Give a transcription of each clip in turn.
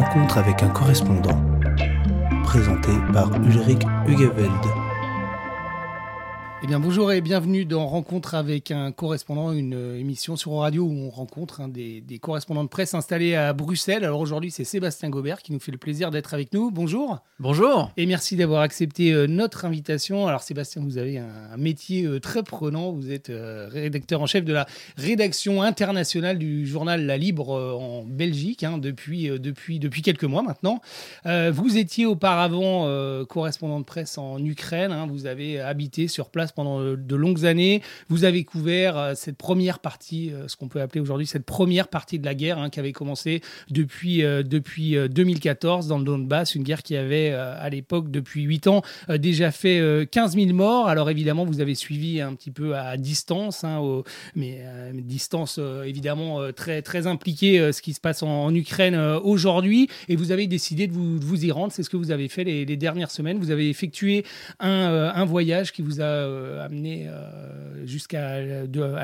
rencontre avec un correspondant, présenté par Ulrich Hugeveld. Eh bien, bonjour et bienvenue dans Rencontre avec un correspondant, une euh, émission sur radio où on rencontre des, correspondants de presse installés à Bruxelles. Alors aujourd'hui, c'est Sébastien Gobert qui nous fait le plaisir d'être avec nous. Bonjour. Bonjour. Et merci d'avoir accepté euh, notre invitation. Alors Sébastien, vous avez un, métier euh, très prenant. Vous êtes rédacteur en chef de la rédaction internationale du journal La Libre en Belgique hein, depuis, depuis, depuis quelques mois maintenant. Vous étiez auparavant correspondant de presse en Ukraine. Hein. Vous avez habité sur place pendant euh, de longues années. Vous avez couvert euh, cette première partie, euh, ce qu'on peut appeler aujourd'hui cette première partie de la guerre hein, qui avait commencé depuis, depuis 2014 dans le Donbass, une guerre qui avait à l'époque, depuis 8 ans, déjà fait 15 000 morts. Alors évidemment, vous avez suivi un petit peu à distance, hein, mais distance évidemment très, très impliquée ce qui se passe en, Ukraine aujourd'hui. Et vous avez décidé de vous, y rendre. C'est ce que vous avez fait les, les dernières semaines. Vous avez effectué un, un voyage qui vous a euh, amené euh, jusqu'à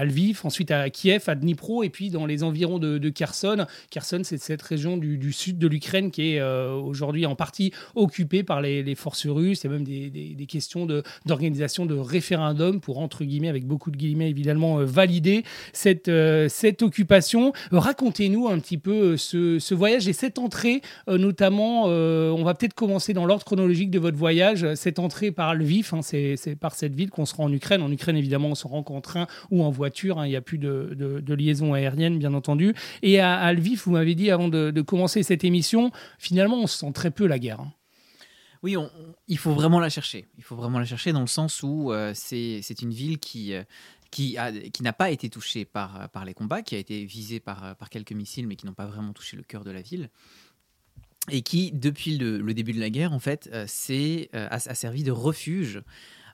Lviv, ensuite à Kiev, à Dnipro, et puis dans les environs de, Kherson. Kherson, c'est cette région du, sud de l'Ukraine qui est euh, aujourd'hui en partie occupée par les, forces russes. Il y a même des, questions d'organisation de, référendum pour, entre guillemets, avec beaucoup de guillemets évidemment, valider cette, cette occupation. Racontez-nous un petit peu ce, voyage et cette entrée, notamment, on va peut-être commencer dans l'ordre chronologique de votre voyage, cette entrée par Lviv, hein, c'est par cette ville qu'on se rend en Ukraine. En Ukraine, évidemment, on se rend qu'en train ou en voiture. Hein. Il n'y a plus de, liaison aérienne, bien entendu. Et à, Lviv, vous m'avez dit avant de, commencer cette émission, finalement, on se sent très peu la guerre. Hein. Oui, il faut vraiment la chercher. Il faut vraiment la chercher dans le sens où euh, c'est une ville qui, euh, qui, n'a pas été touchée par, par les combats, qui a été visée par, quelques missiles, mais qui n'ont pas vraiment touché le cœur de la ville. Et qui, depuis le, début de la guerre, en fait, euh, a, a, servi de refuge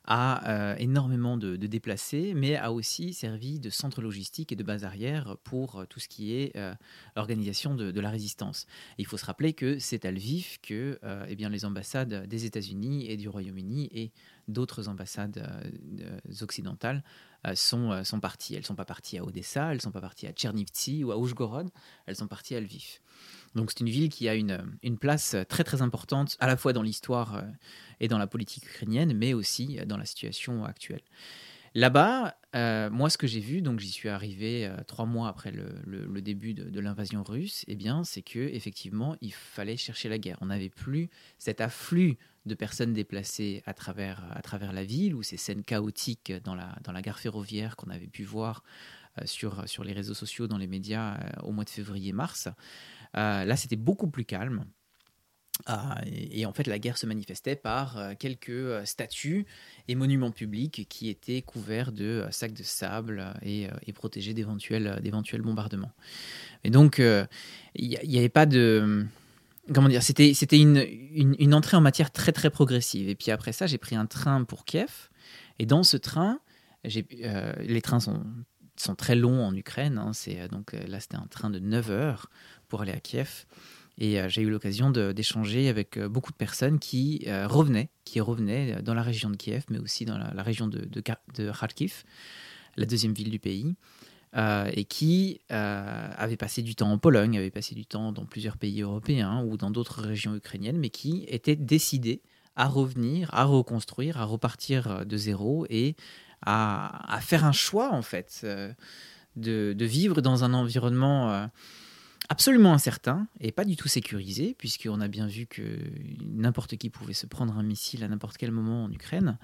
a euh, énormément de, déplacés, mais a aussi servi de centre logistique et de base arrière pour euh, tout ce qui est euh, l'organisation de, la résistance. il faut se rappeler que c'est à Lviv que eh bien, les ambassades des États-Unis et du Royaume-Uni et d'autres ambassades occidentales sont, sont parties. Elles ne sont pas parties à Odessa, elles ne sont pas parties à Tchernivtsi ou à Oujgorod, elles sont parties à Lviv. Donc c'est une ville qui a une, une, place très très importante à la fois dans l'histoire et dans la politique ukrainienne, mais aussi dans la situation actuelle. Là-bas, euh, moi, ce que j'ai vu, donc j'y suis arrivé euh, trois mois après le, début de, l'invasion russe, eh bien, c'est que effectivement, il fallait chercher la guerre. On n'avait plus cet afflux de personnes déplacées à travers, à travers la ville ou ces scènes chaotiques dans la, dans la gare ferroviaire qu'on avait pu voir euh, sur, sur les réseaux sociaux, dans les médias au mois de février-mars. Là, c'était beaucoup plus calme. Ah, et, en fait, la guerre se manifestait par euh, quelques euh, statues et monuments publics qui étaient couverts de euh, sacs de sable et, protégés d'éventuels, bombardements. Et donc, il n'y avait pas de comment dire, c'était une, une, entrée en matière très très progressive. Et puis après ça, j'ai pris un train pour Kiev. Et dans ce train, les trains sont, sont très longs en Ukraine. Hein. c'est donc là, c'était un train de 9 heures pour aller à Kiev. Et euh, j'ai eu l'occasion d'échanger avec euh, beaucoup de personnes qui euh, revenaient, qui revenaient dans la région de Kiev, mais aussi dans la, région de, Kharkiv, la deuxième ville du pays, et qui avaient passé du temps en Pologne, avaient passé du temps dans plusieurs pays européens ou dans d'autres régions ukrainiennes, mais qui étaient décidés à revenir, à reconstruire, à repartir de zéro et à, faire un choix, en fait, de, vivre dans un environnement absolument incertain et pas du tout sécurisé, puisqu'on a bien vu que n'importe qui pouvait se prendre un missile à n'importe quel moment en Ukraine,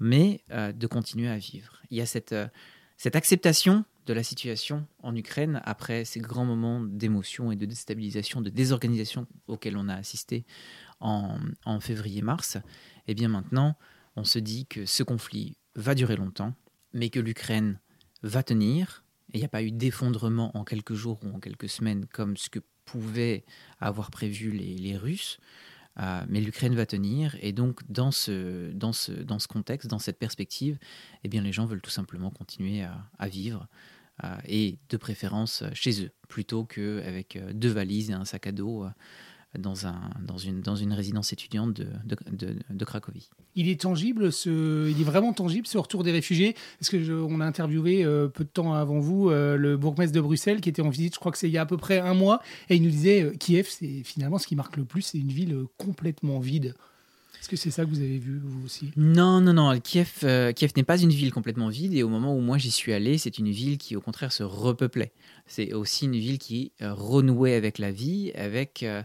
mais euh, de continuer à vivre. Il y a cette, euh, cette acceptation de la situation en Ukraine après ces grands moments d'émotion et de déstabilisation, de désorganisation auxquels on a assisté en, en février-mars. Et eh bien maintenant, on se dit que ce conflit va durer longtemps, mais que l'Ukraine va tenir, il n'y a pas eu d'effondrement en quelques jours ou en quelques semaines comme ce que pouvaient avoir prévu les, Russes. Euh, mais l'Ukraine va tenir. Et donc, dans ce, dans, ce, dans ce contexte, dans cette perspective, eh bien, les gens veulent tout simplement continuer à, vivre. Euh, et de préférence chez eux, plutôt qu'avec euh, deux valises et un sac à dos dans, un, dans, une, dans une résidence étudiante de, de, de, Cracovie. Il est tangible, ce, il est vraiment tangible ce retour des réfugiés? Est-ce que on a interviewé euh, peu de temps avant vous euh, le bourgmestre de Bruxelles qui était en visite, je crois que c'est il y a à peu près un mois, et il nous disait euh, Kiev, c'est finalement ce qui marque le plus, c'est une ville complètement vide. Est-ce que c'est ça que vous avez vu, vous aussi? Non, non, non. Kiev, Kiev n'est pas une ville complètement vide. Et au moment où moi j'y suis allé, c'est une ville qui, au contraire, se repeuplait. C'est aussi une ville qui renouait avec la vie, avec euh,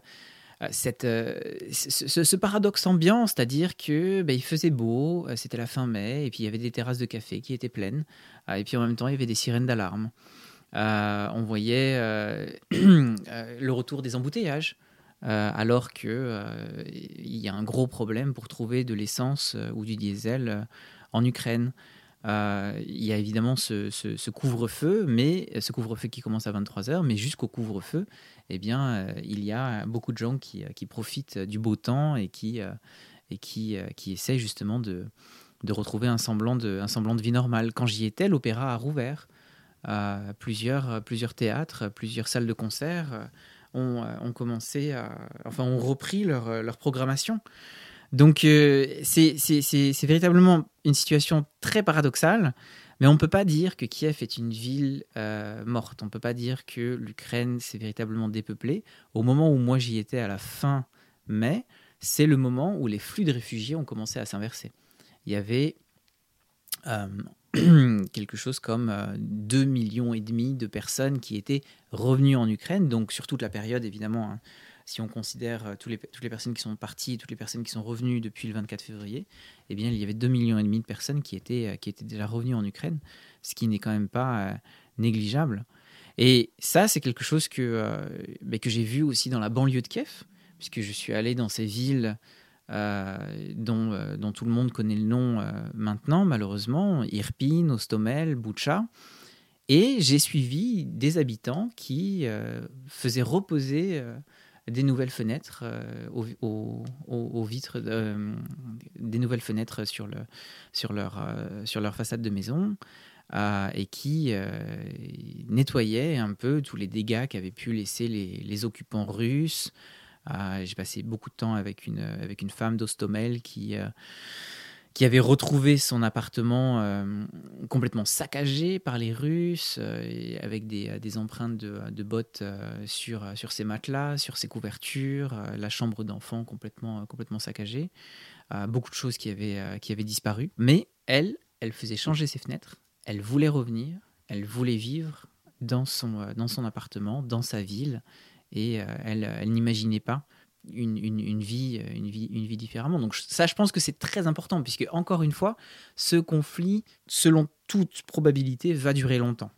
cette, euh, ce, paradoxe ambiant, c'est-à-dire que ben, il faisait beau, euh, c'était la fin mai, et puis il y avait des terrasses de café qui étaient pleines, et puis en même temps il y avait des sirènes d'alarme. on voyait le retour des embouteillages, alors que il y a un gros problème pour trouver de l'essence ou du diesel en Ukraine. Euh, il y a évidemment ce, couvre-feu, mais ce couvre-feu qui commence à 23 heures, mais jusqu'au couvre-feu, eh bien, euh, il y a beaucoup de gens qui, profitent du beau temps et qui, euh, essayent justement de, retrouver un semblant de, vie normale. Quand j'y étais, l'opéra a rouvert. plusieurs, théâtres, plusieurs salles de concert ont, commencé enfin, ont repris leur programmation. Donc euh, c'est véritablement une situation très paradoxale, mais on ne peut pas dire que Kiev est une ville euh, morte. On ne peut pas dire que l'Ukraine s'est véritablement dépeuplée. Au moment où moi j'y étais à la fin mai, c'est le moment où les flux de réfugiés ont commencé à s'inverser. Il y avait euh, quelque chose comme 2 millions et demi de personnes qui étaient revenues en Ukraine, donc sur toute la période évidemment. Hein, si on considère euh, toutes les, personnes qui sont parties, toutes les personnes qui sont revenues depuis le 24 février, eh bien, il y avait 2,5 millions de personnes qui étaient, euh, qui étaient déjà revenues en Ukraine, ce qui n'est quand même pas euh, négligeable. Et ça, c'est quelque chose que, que j'ai vu aussi dans la banlieue de Kiev, puisque je suis allé dans ces villes dont, dont, tout le monde connaît le nom maintenant, malheureusement, Irpin, Ostomel, Boucha. Et j'ai suivi des habitants qui faisaient reposer des nouvelles fenêtres euh, aux, vitres, euh, des nouvelles fenêtres euh, sur leur façade de maison. et qui nettoyaient un peu tous les dégâts qu'avaient pu laisser les, occupants russes. J'ai passé beaucoup de temps avec une femme d'Ostomel qui, qui avait retrouvé son appartement euh, complètement saccagé par les Russes, euh, avec des, euh, des, empreintes de, bottes sur, ses matelas, sur ses couvertures, la chambre d'enfant complètement, complètement saccagée, beaucoup de choses qui avaient, disparu. Mais elle, elle faisait changer ses fenêtres, elle voulait revenir, elle voulait vivre dans son, appartement, dans sa ville, et elle n'imaginait pas une, une, vie, une, vie, une vie différemment. Donc ça, je pense que c'est très important, puisque encore une fois, ce conflit, selon toute probabilité, va durer longtemps.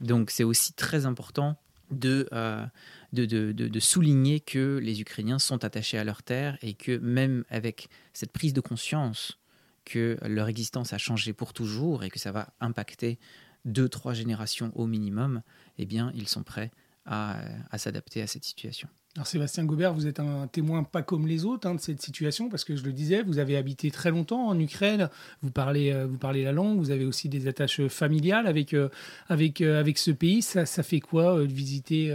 Donc c'est aussi très important de, euh, de, de, de, souligner que les Ukrainiens sont attachés à leur terre et que même avec cette prise de conscience que leur existence a changé pour toujours et que ça va impacter deux, trois générations au minimum, eh bien, ils sont prêts à, à s'adapter à cette situation. Alors Sébastien Gobert, vous êtes un témoin pas comme les autres hein, de cette situation, parce que je le disais, vous avez habité très longtemps en Ukraine, vous parlez, euh, vous parlez la langue, vous avez aussi des attaches familiales avec, euh, avec, euh, avec ce pays. Ça, ça fait quoi de visiter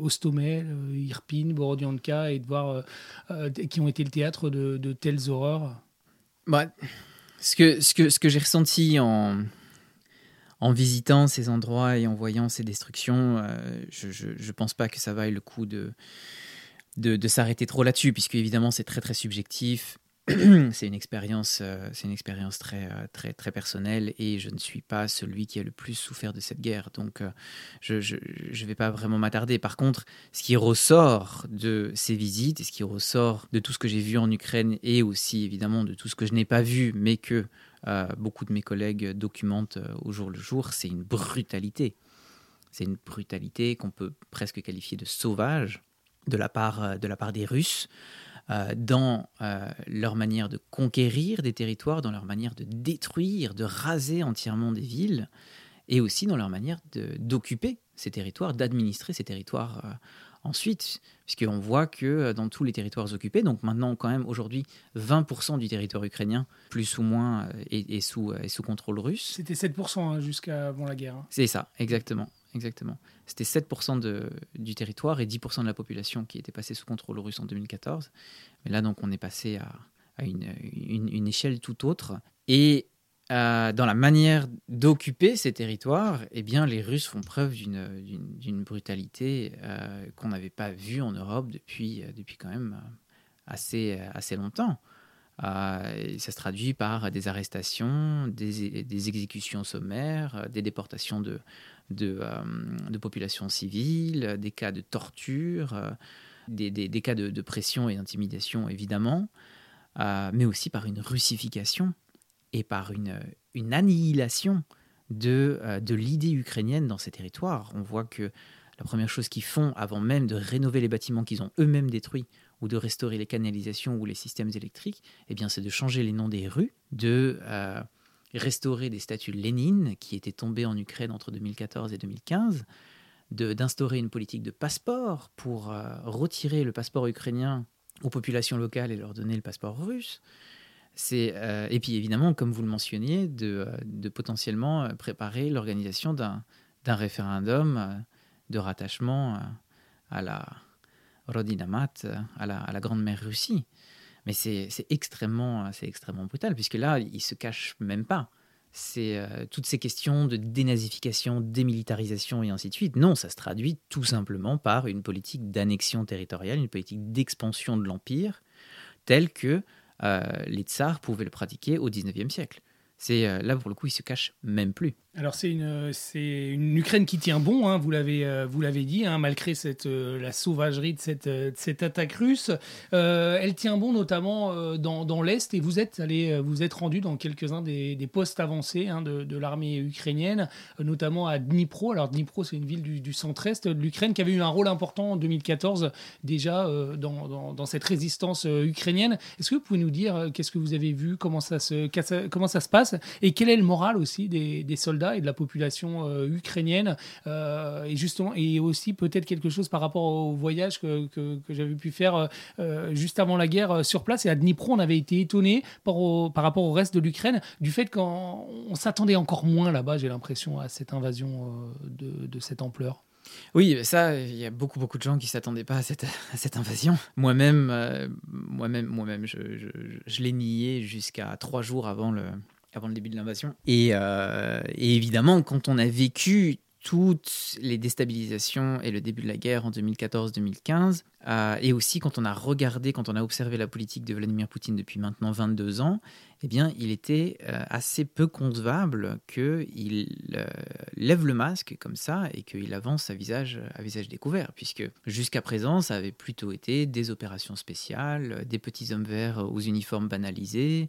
Ostomel, Irpin, Borodianka et de voir qui ont été le théâtre de, de telles horreurs? Bah, ce que, ce que, ce que j'ai ressenti en, en visitant ces endroits et en voyant ces destructions, euh, je ne pense pas que ça vaille le coup de, de, s'arrêter trop là-dessus, puisque évidemment c'est très très subjectif. c'est une expérience, euh, c'est une expérience très euh, très très personnelle et je ne suis pas celui qui a le plus souffert de cette guerre, donc je ne vais pas vraiment m'attarder. Par contre, ce qui ressort de ces visites et ce qui ressort de tout ce que j'ai vu en Ukraine et aussi évidemment de tout ce que je n'ai pas vu, mais que euh, beaucoup de mes collègues documentent euh, au jour le jour, c'est une brutalité. C'est une brutalité qu'on peut presque qualifier de sauvage de la part, euh, de la part des Russes dans leur manière de conquérir des territoires, dans leur manière de détruire, de raser entièrement des villes, et aussi dans leur manière d'occuper ces territoires, d'administrer ces territoires ensuite, puisqu'on voit que euh, dans tous les territoires occupés, donc maintenant quand même aujourd'hui 20% du territoire ukrainien, plus ou moins, euh, est, sous, euh, est sous contrôle russe. C'était 7% hein, jusqu'à avant la guerre. Hein. C'est ça, exactement. exactement. C'était 7% de, du territoire et 10% de la population qui était passée sous contrôle russe en 2014. Mais là, donc, on est passé à, à une, une, une, échelle tout autre. Et euh, dans la manière d'occuper ces territoires, eh bien, les Russes font preuve d'une brutalité euh, qu'on n'avait pas vue en Europe depuis, euh, depuis quand même assez, assez longtemps. ça se traduit par des arrestations, des, des exécutions sommaires, des déportations de, de, de, populations civiles, des cas de torture, des, des, des, cas de, de pression et d'intimidation, évidemment, mais aussi par une russification et par une, annihilation de, euh, de l'idée ukrainienne dans ces territoires. On voit que la première chose qu'ils font avant même de rénover les bâtiments qu'ils ont eux-mêmes détruits ou de restaurer les canalisations ou les systèmes électriques, eh bien, c'est de changer les noms des rues, de euh, restaurer des statues Lénine qui étaient tombées en Ukraine entre 2014 et 2015, d'instaurer une politique de passeport pour euh, retirer le passeport ukrainien aux populations locales et leur donner le passeport russe, euh, et puis évidemment, comme vous le mentionniez, de, euh, potentiellement euh, préparer l'organisation d'un référendum de rattachement à la Rodinamat, à la, à la Grande Mère Russie. Mais c'est extrêmement, extrêmement brutal, puisque là, il se cache même pas. C'est toutes ces questions de dénazification, démilitarisation et ainsi de suite. Non, ça se traduit tout simplement par une politique d'annexion territoriale, une politique d'expansion de l'empire, telle que les tsars pouvaient le pratiquer au 19e siècle. C'est euh, là pour le coup, il se cache même plus. Alors c'est une, une Ukraine qui tient bon, hein, vous l'avez, euh, vous l'avez dit, hein, malgré cette, euh, la sauvagerie de cette, de cette attaque russe. elle tient bon notamment dans, dans l'Est et vous êtes allé, vous êtes rendu dans quelques-uns des, des postes avancés hein, de, de l'armée ukrainienne, notamment à Dnipro. Alors Dnipro, c'est une ville du, du centre-est de l'Ukraine qui avait eu un rôle important en 2014 déjà dans, dans, dans, cette résistance ukrainienne. Est-ce que vous pouvez nous dire qu'est-ce que vous avez vu, comment ça se, comment ça se passe? Et quel est le moral aussi des, des soldats et de la population euh, ukrainienne. Euh, et justement, et aussi peut-être quelque chose par rapport au voyage que, que, j'avais pu faire euh, juste avant la guerre sur place. Et à Dnipro, on avait été étonné par, par rapport au reste de l'Ukraine du fait qu'on s'attendait encore moins là-bas, j'ai l'impression, à cette invasion de, de cette ampleur. Oui, ça, il y a beaucoup, beaucoup de gens qui ne s'attendaient pas à cette, cette invasion. Moi-même, moi-même, moi-même, je, je l'ai nié jusqu'à trois jours avant le, avant le début de l'invasion. Euh, et, évidemment, quand on a vécu toutes les déstabilisations et le début de la guerre en 2014-2015, euh, et aussi quand on a regardé, quand on a observé la politique de Vladimir Poutine depuis maintenant 22 ans, eh bien, il était euh, assez peu concevable qu'il lève le masque comme ça et qu'il avance à visage, à visage découvert, puisque jusqu'à présent, ça avait plutôt été des opérations spéciales, des petits hommes verts aux uniformes banalisés,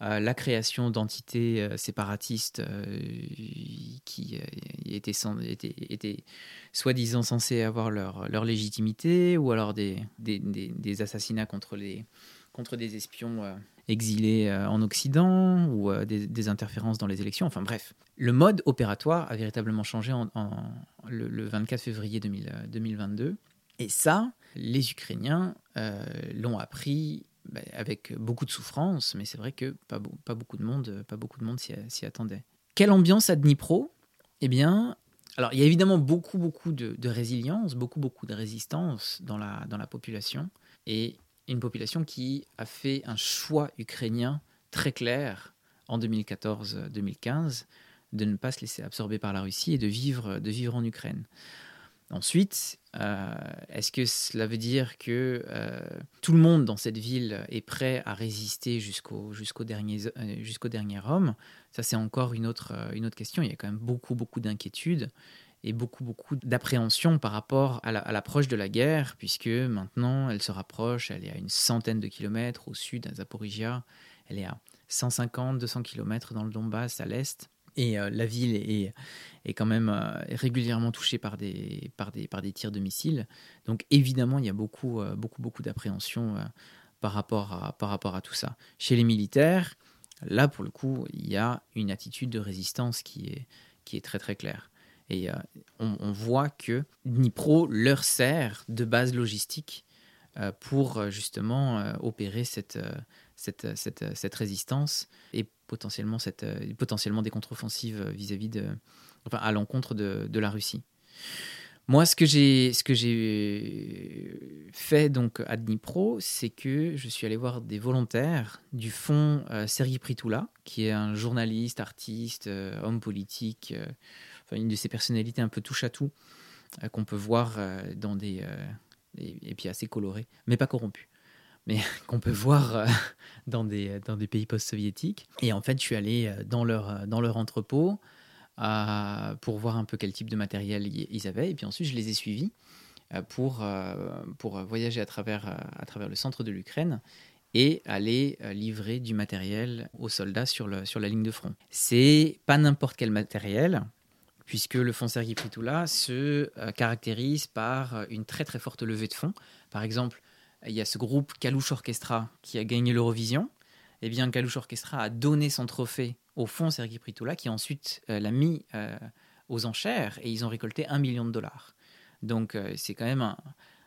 la création d'entités euh, séparatistes euh, qui euh, étaient, soi-disant censées avoir leur, légitimité, ou alors des, assassinats contre, des espions exilés en Occident, ou des, interférences dans les élections, enfin bref. Le mode opératoire a véritablement changé le, 24 février 2022. Et ça, les Ukrainiens l'ont appris bah, avec beaucoup de souffrance, mais c'est vrai que pas, beaucoup de monde, pas beaucoup de monde s'y attendait. Quelle ambiance à Dnipro? Eh bien, alors il y a évidemment beaucoup, beaucoup de, résilience, beaucoup, beaucoup de résistance dans la, dans la population, et une population qui a fait un choix ukrainien très clair en 2014-2015 de ne pas se laisser absorber par la Russie et de vivre, de vivre en Ukraine. Ensuite, euh, est-ce que cela veut dire que euh, tout le monde dans cette ville est prêt à résister jusqu'au euh, dernier homme? Ça, c'est encore une autre, question. Il y a quand même beaucoup, beaucoup d'inquiétudes et beaucoup, beaucoup d'appréhension par rapport à l'approche de la guerre, puisque maintenant, elle se rapproche, elle est à une centaine de kilomètres au sud, à Zaporizhia, elle est à 150, 200 kilomètres dans le Donbass, à l'est. Et euh, la ville est, est quand même euh, régulièrement touchée par des, par, des, par des tirs de missiles. Donc évidemment, il y a beaucoup, euh, beaucoup, beaucoup d'appréhension par, rapport à, par rapport à tout ça. Chez les militaires, là, pour le coup, il y a une attitude de résistance qui est, qui est très, très claire. Et on, voit que Dnipro leur sert de base logistique pour justement opérer cette, cette, cette, cette, résistance et potentiellement, cette, potentiellement des contre-offensives vis-à-vis de, enfin, à l'encontre de, de, la Russie. Moi, ce que j'ai, ce que j'ai fait donc à Dnipro, c'est que je suis allé voir des volontaires du fonds euh, Sergi Pritoula, qui est un journaliste, artiste, euh, homme politique, euh, enfin, une de ces personnalités un peu touche à tout qu'on peut voir dans des et, puis assez coloré, mais pas corrompu mais qu'on peut voir dans des, dans des pays post-soviétiques. Et en fait, je suis allé dans leur, dans leur entrepôt pour voir un peu quel type de matériel ils avaient. Et puis ensuite, je les ai suivis euh, pour, euh, voyager à travers, euh, le centre de l'Ukraine et aller livrer du matériel aux soldats sur la ligne de front. C'est pas n'importe quel matériel, puisque le fonds Sergi Pritoula se caractérise par une très très forte levée de fonds. Par exemple, il y a ce groupe Kalouche Orchestra qui a gagné l'Eurovision. Eh bien, Kalouche Orchestra a donné son trophée au fond Sergi Pritoula, qui ensuite euh, l'a mis euh, aux enchères et ils ont récolté un million de dollars. Donc euh, c'est quand même un,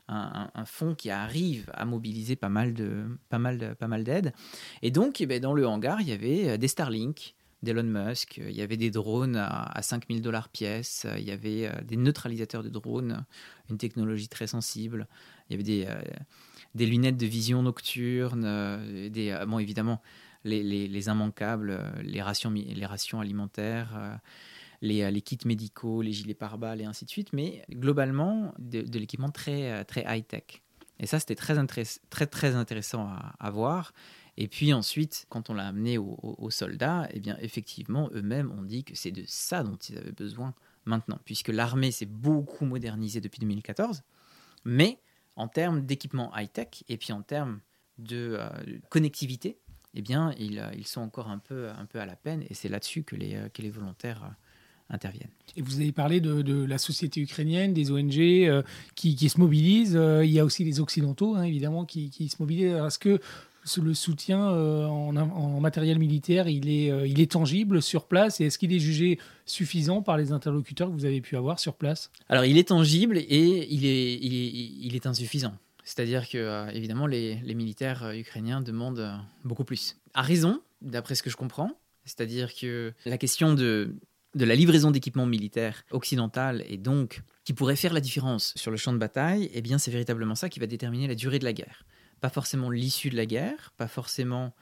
un, fonds qui arrive à mobiliser pas mal d'aides. Et donc, eh ben, dans le hangar, il y avait des Starlink d'Elon Musk, il y avait des drones à, 5000 dollars pièce, il y avait des neutralisateurs de drones, une technologie très sensible, il y avait des, des lunettes de vision nocturne, des, bon évidemment les, immanquables, euh, les rations, les rations alimentaires, euh, les, les, kits médicaux, les gilets pare-balles et ainsi de suite, mais globalement de, l'équipement très, euh, très high-tech. Et ça, c'était très, très, très intéressant à, voir. Et puis ensuite, quand on l'a amené aux, soldats, eh bien, effectivement, eux-mêmes ont dit que c'est de ça dont ils avaient besoin maintenant, puisque l'armée s'est beaucoup modernisée depuis 2014, mais en termes d'équipement high-tech et puis en termes de connectivité, eh bien, ils, euh, ils, sont encore un peu, un peu à la peine, et c'est là-dessus que les, euh, que les volontaires euh, interviennent. Et vous avez parlé de, de la société ukrainienne, des ONG qui, qui, se mobilisent. il y a aussi les Occidentaux, hein, évidemment, qui, qui, se mobilisent. Est-ce que le soutien en, en, matériel militaire, il est, il est tangible sur place et est-ce qu'il est jugé suffisant par les interlocuteurs que vous avez pu avoir sur place? Alors, il est tangible et il est, il est, insuffisant. C'est-à-dire que, euh, évidemment, les, militaires euh, ukrainiens demandent euh, beaucoup plus. À raison, d'après ce que je comprends. C'est-à-dire que la question de, de la livraison d'équipements militaires occidental et donc qui pourrait faire la différence sur le champ de bataille, eh bien, c'est véritablement ça qui va déterminer la durée de la guerre. Pas forcément l'issue de la guerre, pas forcément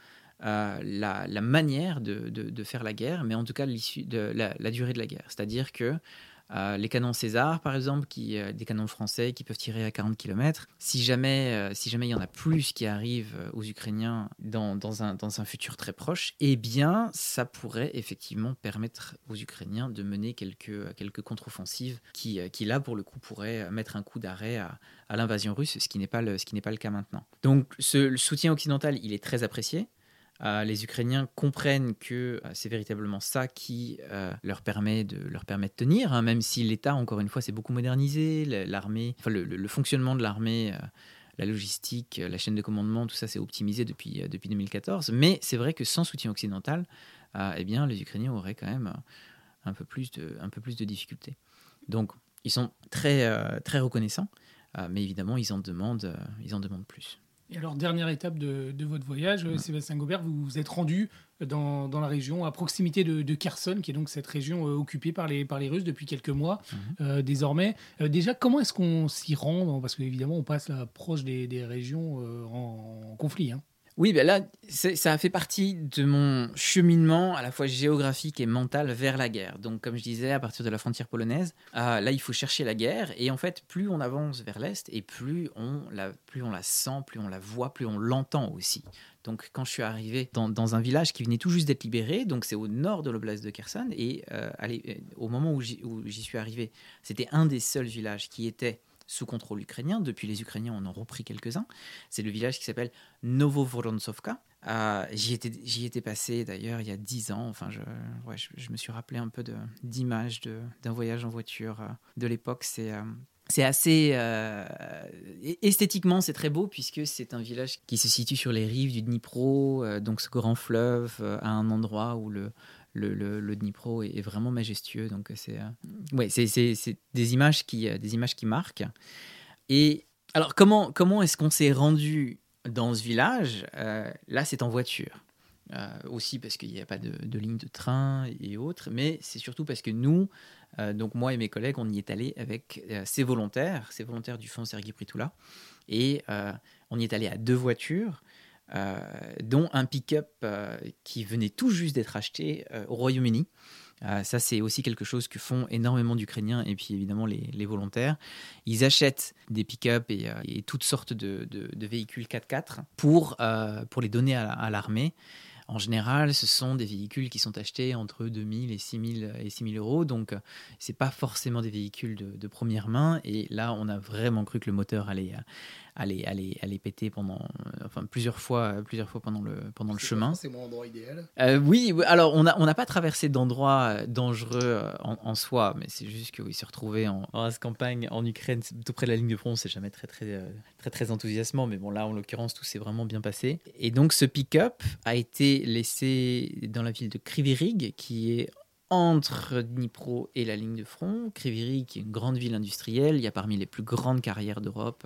la, la, manière de, faire la guerre, mais en tout cas la durée de la guerre. C'est-à-dire que euh, les canons César, par exemple, qui, euh, des canons français qui peuvent tirer à 40 km. Si jamais, euh, si jamais il y en a plus qui arrivent aux Ukrainiens dans, dans, un, dans un futur très proche, eh bien, ça pourrait effectivement permettre aux Ukrainiens de mener quelques, quelques contre-offensives qui, qui, là, pour le coup, pourraient mettre un coup d'arrêt à, l'invasion russe, ce qui n'est pas, le, pas le cas maintenant. Donc, ce, le soutien occidental, il est très apprécié. Euh, les Ukrainiens comprennent que euh, c'est véritablement ça qui euh, leur, permet de, leur permet de tenir, hein, même si l'État, encore une fois, s'est beaucoup modernisé, l'armée, le, fonctionnement de l'armée, la logistique, la chaîne de commandement, tout ça s'est optimisé depuis, depuis 2014. Mais c'est vrai que sans soutien occidental, eh bien, les Ukrainiens auraient quand même un peu plus de, un peu plus de difficultés. Donc, ils sont très, très reconnaissants, mais évidemment, ils en demandent, ils en demandent plus. Et alors, dernière étape de, votre voyage, Sébastien Gobert, vous vous êtes rendu dans, dans, la région, à proximité de, de, Kherson, qui est donc cette région euh, occupée par les, par les Russes depuis quelques mois mhm. euh, désormais. Euh, déjà, comment est-ce qu'on s'y rend Parce qu'évidemment, on passe là, proche des, des régions en, conflit. Hein. Oui, ben là, ça fait partie de mon cheminement à la fois géographique et mental vers la guerre. Donc, comme je disais, à partir de la frontière polonaise, euh, là, il faut chercher la guerre. Et en fait, plus on avance vers l'est, et plus on, la, plus on la sent, plus on la voit, plus on l'entend aussi. Donc, quand je suis arrivé dans, un village qui venait tout juste d'être libéré, donc c'est au nord de l'oblast de Kherson, et euh, au moment où j'y suis arrivé, c'était un des seuls villages qui était sous contrôle ukrainien. Depuis, les Ukrainiens en ont repris quelques-uns. C'est le village qui s'appelle Novovoronsovka. Euh, j'y étais, étais passé d'ailleurs il y a dix ans. Enfin, je, je, me suis rappelé un peu d'images d'un voyage en voiture euh, de l'époque. C'est euh, c'est assez esthétiquement c'est très beau puisque c'est un village qui se situe sur les rives du Dnipro, donc ce grand fleuve, à un endroit où le, le, Dnipro est, vraiment majestueux. Donc c'est euh, ouais, des images qui euh, des images qui marquent. Et alors comment comment est-ce qu'on s'est rendu dans ce village? Euh, Là, c'est en voiture. euh, aussi parce qu'il n'y a pas de, ligne de train et autres, mais c'est surtout parce que nous, euh, donc moi et mes collègues, on y est allé avec euh, ces volontaires, ces volontaires du fonds Sergi Pritoula, et on y est allé à deux voitures, dont un pick-up qui venait tout juste d'être acheté au Royaume-Uni. ça, c'est aussi quelque chose que font énormément d'Ukrainiens et puis évidemment les, volontaires. Ils achètent des pick-up et, toutes sortes de, véhicules 4x4 pour, pour les donner à l'armée. En général, ce sont des véhicules qui sont achetés entre 2000 et 6000 et 6000 euros, donc c'est pas forcément des véhicules de, première main. Et là, on a vraiment cru que le moteur allait, aller, aller, aller péter pendant, enfin plusieurs fois, plusieurs fois pendant le, pendant le chemin. C'est mon endroit idéal? Euh, oui, alors on n'a on pas traversé d'endroits euh, dangereux euh, en, soi, mais c'est juste qu'il s'est retrouvé en, en campagne en Ukraine, tout près de la ligne de front, c'est jamais très, très, très, très enthousiasmant, mais bon, là en l'occurrence, tout s'est vraiment bien passé. Et donc ce pick-up a été laissé dans la ville de Krivirig, qui est entre Dnipro et la ligne de front. Kriviri, qui est une grande ville industrielle, il y a parmi les plus grandes carrières d'Europe.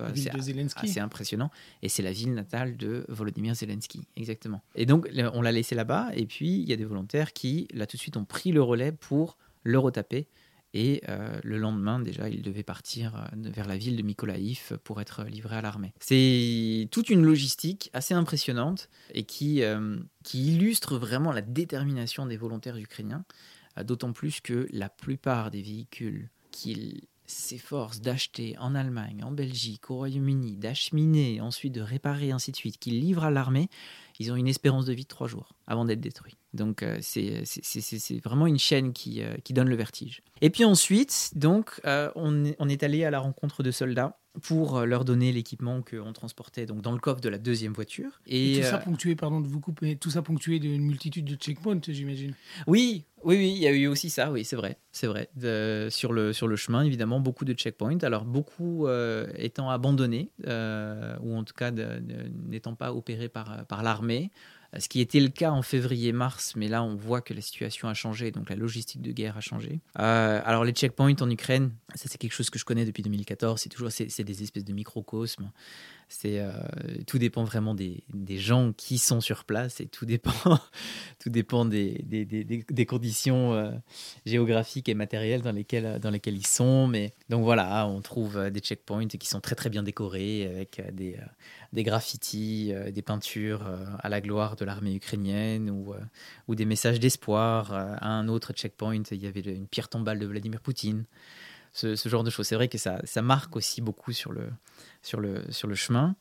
C'est impressionnant. Et c'est la ville natale de Volodymyr Zelensky, exactement. Et donc, on l'a laissé là-bas. Et puis, il y a des volontaires qui, là, tout de suite, ont pris le relais pour le retaper. Et euh, le lendemain, déjà, il devait partir euh, vers la ville de Mykolaïv pour être livré à l'armée. C'est toute une logistique assez impressionnante et qui, euh, qui illustre vraiment la détermination des volontaires ukrainiens. Euh, d'autant plus que la plupart des véhicules qu'ils s'efforcent d'acheter en Allemagne, en Belgique, au Royaume-Uni, d'acheminer, ensuite de réparer, ainsi de suite, qu'ils livrent à l'armée, ils ont une espérance de vie de trois jours avant d'être détruits. Donc euh, c'est vraiment une chaîne qui, euh, qui, donne le vertige. Et puis ensuite, donc, on, est, on, est, allé à la rencontre de soldats pour euh, leur donner l'équipement qu'on transportait donc dans le coffre de la deuxième voiture. Et, tout ça euh, ponctué, pardon de vous couper, tout ça ponctué d'une multitude de checkpoints, j'imagine. Oui, oui, oui, il y a eu aussi ça, oui, c'est vrai, c'est vrai. sur, le, sur le chemin, évidemment, beaucoup de checkpoints. Alors, beaucoup euh, étant abandonnés, ou en tout cas n'étant pas opérés par, par l'armée ce qui était le cas en février-mars, mais là on voit que la situation a changé, donc la logistique de guerre a changé. Euh, alors les checkpoints en Ukraine, ça c'est quelque chose que je connais depuis 2014, c'est toujours c'est des espèces de microcosmes. C'est euh, tout dépend vraiment des, des, gens qui sont sur place et tout dépend tout dépend des, des, des conditions euh, géographiques et matérielles dans lesquelles dans lesquelles ils sont. Mais donc voilà, on trouve des checkpoints qui sont très très bien décorés avec des des graffitis, euh, des peintures euh, à la gloire de l'armée ukrainienne ou, euh, ou des messages d'espoir. à un autre checkpoint, il y avait une pierre tombale de Vladimir Poutine. Ce, genre de choses. C'est vrai que ça, marque aussi beaucoup sur le, chemin.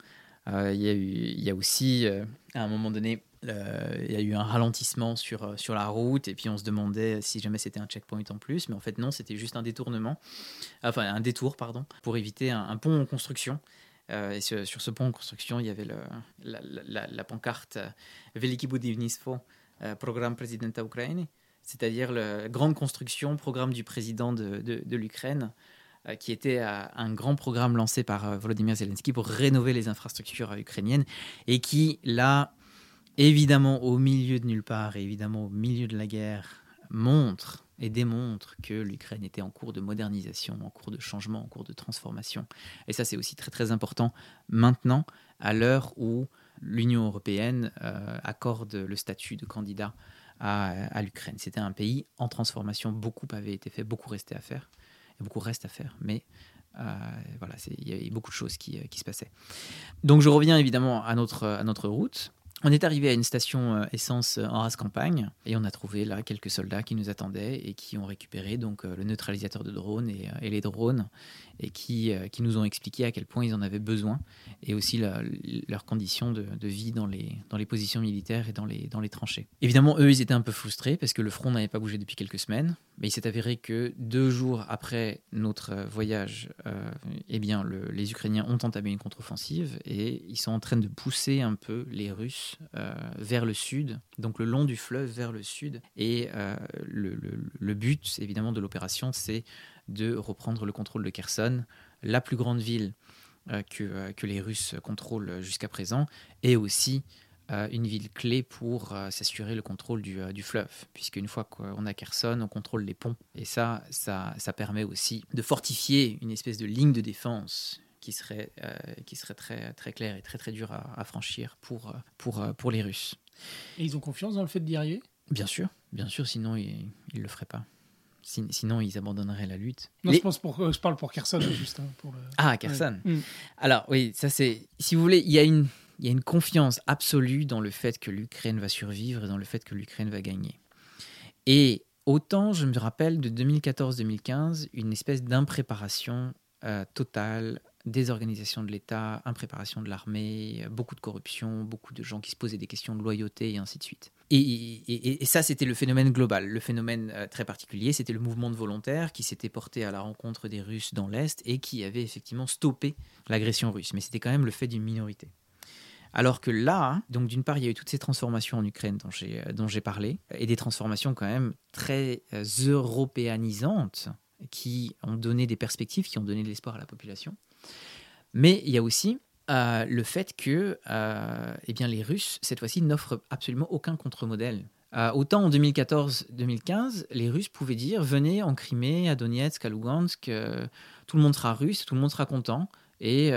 il, y a y a aussi, à un moment donné, il y a eu un ralentissement sur, la route et puis on se demandait si jamais c'était un checkpoint en plus, mais en fait non, c'était juste un détournement, enfin un détour pardon, pour éviter un pont en construction euh, et sur, ce pont en construction, il y avait la, pancarte euh, Veliki euh, programme président Ukraine, c'est-à-dire la grande construction, programme du président de, l'Ukraine, qui était un grand programme lancé par Volodymyr Zelensky pour rénover les infrastructures ukrainiennes et qui, là, évidemment, au milieu de nulle part et évidemment au milieu de la guerre, montre et démontre que l'Ukraine était en cours de modernisation, en cours de changement, en cours de transformation. Et ça, c'est aussi très très important maintenant, à l'heure où l'Union européenne euh, accorde le statut de candidat à, l'Ukraine. C'était un pays en transformation, beaucoup avait été fait, beaucoup restait à faire, et beaucoup reste à faire, mais euh, voilà, il y avait beaucoup de choses qui, qui, se passaient. Donc je reviens évidemment à notre, à notre route. On est arrivé à une station euh, essence euh, en race campagne et on a trouvé là quelques soldats qui nous attendaient et qui ont récupéré donc euh, le neutralisateur de drones et, les drones et qui, qui nous ont expliqué à quel point ils en avaient besoin et aussi leurs conditions de, vie dans les, dans les positions militaires et dans les, dans les tranchées. Évidemment, eux, ils étaient un peu frustrés parce que le front n'avait pas bougé depuis quelques semaines, mais il s'est avéré que deux jours après notre voyage, eh bien, les Ukrainiens ont entamé une contre-offensive et ils sont en train de pousser un peu les Russes euh, vers le sud, donc le long du fleuve vers le sud. Et euh, le, but, évidemment, de l'opération, c'est de reprendre le contrôle de Kherson, la plus grande ville euh, que, que, les Russes contrôlent jusqu'à présent, et aussi une ville clé pour s'assurer le contrôle du, du fleuve, puisqu'une fois qu'on a Kherson, on contrôle les ponts. Et ça, ça, ça permet aussi de fortifier une espèce de ligne de défense qui serait, euh, qui serait très, très clair et très très dur à, franchir pour, pour, pour les Russes. Et ils ont confiance dans le fait d'y arriver? Bien sûr, bien sûr, sinon ils ne le feraient pas. Sinon, ils abandonneraient la lutte. Non, je, pense pour, euh, je parle pour Kherson, juste. Hein, pour Ah, Kherson. Mm. Alors, oui, ça c'est. Si vous voulez, il y, a une, il y a une confiance absolue dans le fait que l'Ukraine va survivre et dans le fait que l'Ukraine va gagner. Et autant, je me rappelle de 2014-2015, une espèce d'impréparation euh, totale des organisations de l'État, impréparation de l'armée, beaucoup de corruption, beaucoup de gens qui se posaient des questions de loyauté et ainsi de suite. Et, ça, c'était le phénomène global. Le phénomène euh, très particulier, c'était le mouvement de volontaires qui s'était porté à la rencontre des Russes dans l'Est et qui avait effectivement stoppé l'agression russe. Mais c'était quand même le fait d'une minorité. Alors que là, donc d'une part, il y a eu toutes ces transformations en Ukraine dont j'ai, euh, parlé, et des transformations quand même très euh, européanisantes qui ont donné des perspectives, qui ont donné de l'espoir à la population. Mais il y a aussi euh, le fait que euh, eh bien, les Russes, cette fois-ci, n'offrent absolument aucun contre-modèle. Euh, autant en 2014-2015, les Russes pouvaient dire venez en Crimée, à Donetsk, à Lugansk, tout le monde sera russe, tout le monde sera content, et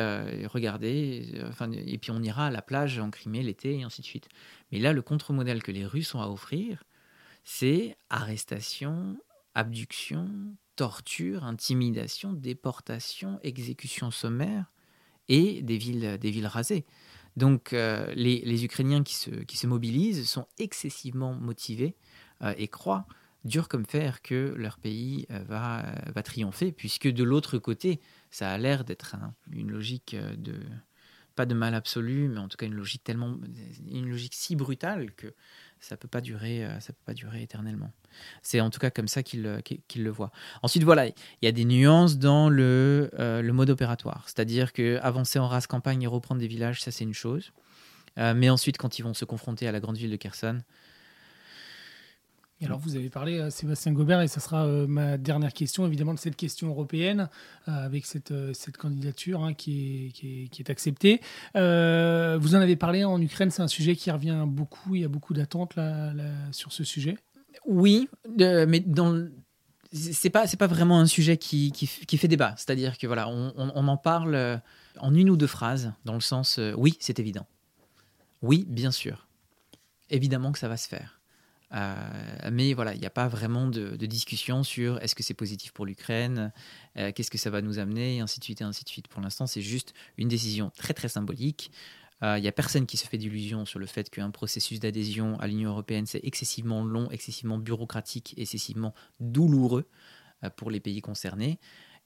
regardez, enfin, et puis on ira à la plage en Crimée l'été, et ainsi de suite. Mais là, le contre-modèle que les Russes ont à offrir, c'est arrestation, abduction, torture, intimidation, déportation, exécution sommaire et des villes, des villes rasées. Donc euh, les, Ukrainiens qui se, mobilisent sont excessivement motivés euh, et croient, dur comme fer, que leur pays euh, va, va triompher, puisque de l'autre côté, ça a l'air d'être une logique de, pas de mal absolu, mais en tout cas une logique tellement, une logique si brutale que ça peut pas durer, euh, ça peut pas durer éternellement. C'est en tout cas comme ça qu'il le voit. Ensuite, voilà, il y a des nuances dans le, euh, le mode opératoire, c'est-à-dire que avancer en race campagne et reprendre des villages, ça c'est une chose. Euh, mais ensuite, quand ils vont se confronter à la grande ville de Kherson, alors, vous avez parlé, à Sébastien Gobert, et ça sera ma dernière question, évidemment, de cette question européenne, avec cette, cette candidature hein, qui, est, qui, est, qui, est, acceptée. vous en avez parlé en Ukraine, c'est un sujet qui revient beaucoup, il y a beaucoup d'attentes là, sur ce sujet Oui, mais dans c'est pas c'est pas vraiment un sujet qui, qui, qui fait débat. C'est-à-dire que voilà, on, on, en parle en une ou deux phrases, dans le sens oui, c'est évident. Oui, bien sûr. Évidemment que ça va se faire. Euh, mais voilà, il n'y a pas vraiment de, discussion sur est-ce que c'est positif pour l'Ukraine, euh, qu'est-ce que ça va nous amener, et ainsi de suite, et ainsi de suite. Pour l'instant, c'est juste une décision très très symbolique. Euh, il n'y a personne qui se fait d'illusion sur le fait qu'un processus d'adhésion à l'Union européenne, c'est excessivement long, excessivement bureaucratique, excessivement douloureux pour les pays concernés.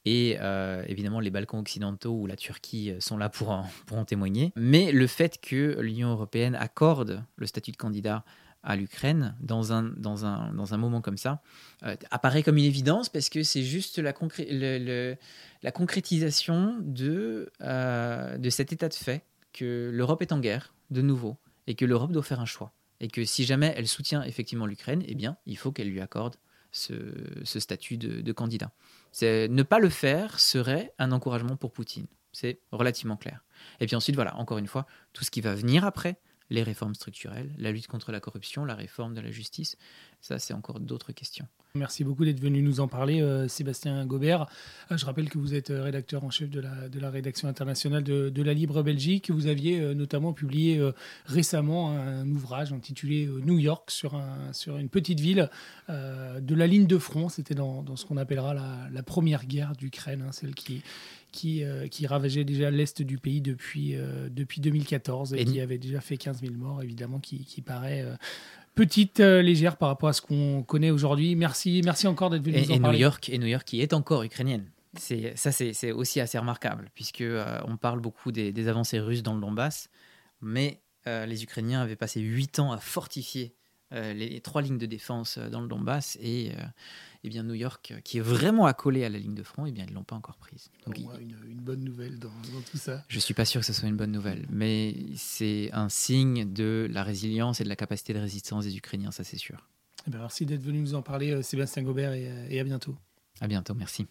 Et évidemment, les Balkans occidentaux ou la Turquie sont là pour en témoigner. Mais le fait que l'Union européenne accorde le statut de candidat à l'Ukraine dans un, dans, un, dans un moment comme ça euh, apparaît comme une évidence parce que c'est juste la, la concrétisation de, euh, de cet état de fait que l'Europe est en guerre de nouveau et que l'Europe doit faire un choix. Et que si jamais elle soutient effectivement l'Ukraine, eh bien, il faut qu'elle lui accorde ce, ce statut de, de candidat. Ne pas le faire serait un encouragement pour Poutine. C'est relativement clair. Et puis ensuite, voilà, encore une fois, tout ce qui va venir après, les réformes structurelles, la lutte contre la corruption, la réforme de la justice. Ça, c'est encore d'autres questions. Merci beaucoup d'être venu nous en parler, euh, Sébastien Gobert. Euh, je rappelle que vous êtes euh, rédacteur en chef de la, de la rédaction internationale de, la Libre Belgique. Vous aviez notamment publié récemment un, ouvrage intitulé New York sur, un, sur une petite ville de la ligne de front. C'était dans, dans, ce qu'on appellera la, la, première guerre d'Ukraine, hein, celle qui, qui, qui, ravageait déjà l'est du pays depuis, depuis 2014 et, qui avait déjà fait 15 000 morts, évidemment, qui, qui paraît petite, euh, légère par rapport à ce qu'on connaît aujourd'hui. Merci, merci encore d'être venu et, nous en et parler. New York, et New York qui est encore ukrainienne. C'est, ça, c'est, aussi assez remarquable, puisque euh, on parle beaucoup des, avancées russes dans le Donbass, mais euh, les Ukrainiens avaient passé huit ans à fortifier les, trois lignes de défense dans le Donbass, et, eh bien New York, qui est vraiment accolé à la ligne de front, eh bien ils l'ont pas encore prise. Donc, une, bonne nouvelle dans, tout ça. Je suis pas sûr que ce soit une bonne nouvelle, mais c'est un signe de la résilience et de la capacité de résistance des Ukrainiens, ça c'est sûr. Eh ben, merci d'être venu nous en parler, euh, Sébastien Gobert, et, euh, et à bientôt. À bientôt, merci.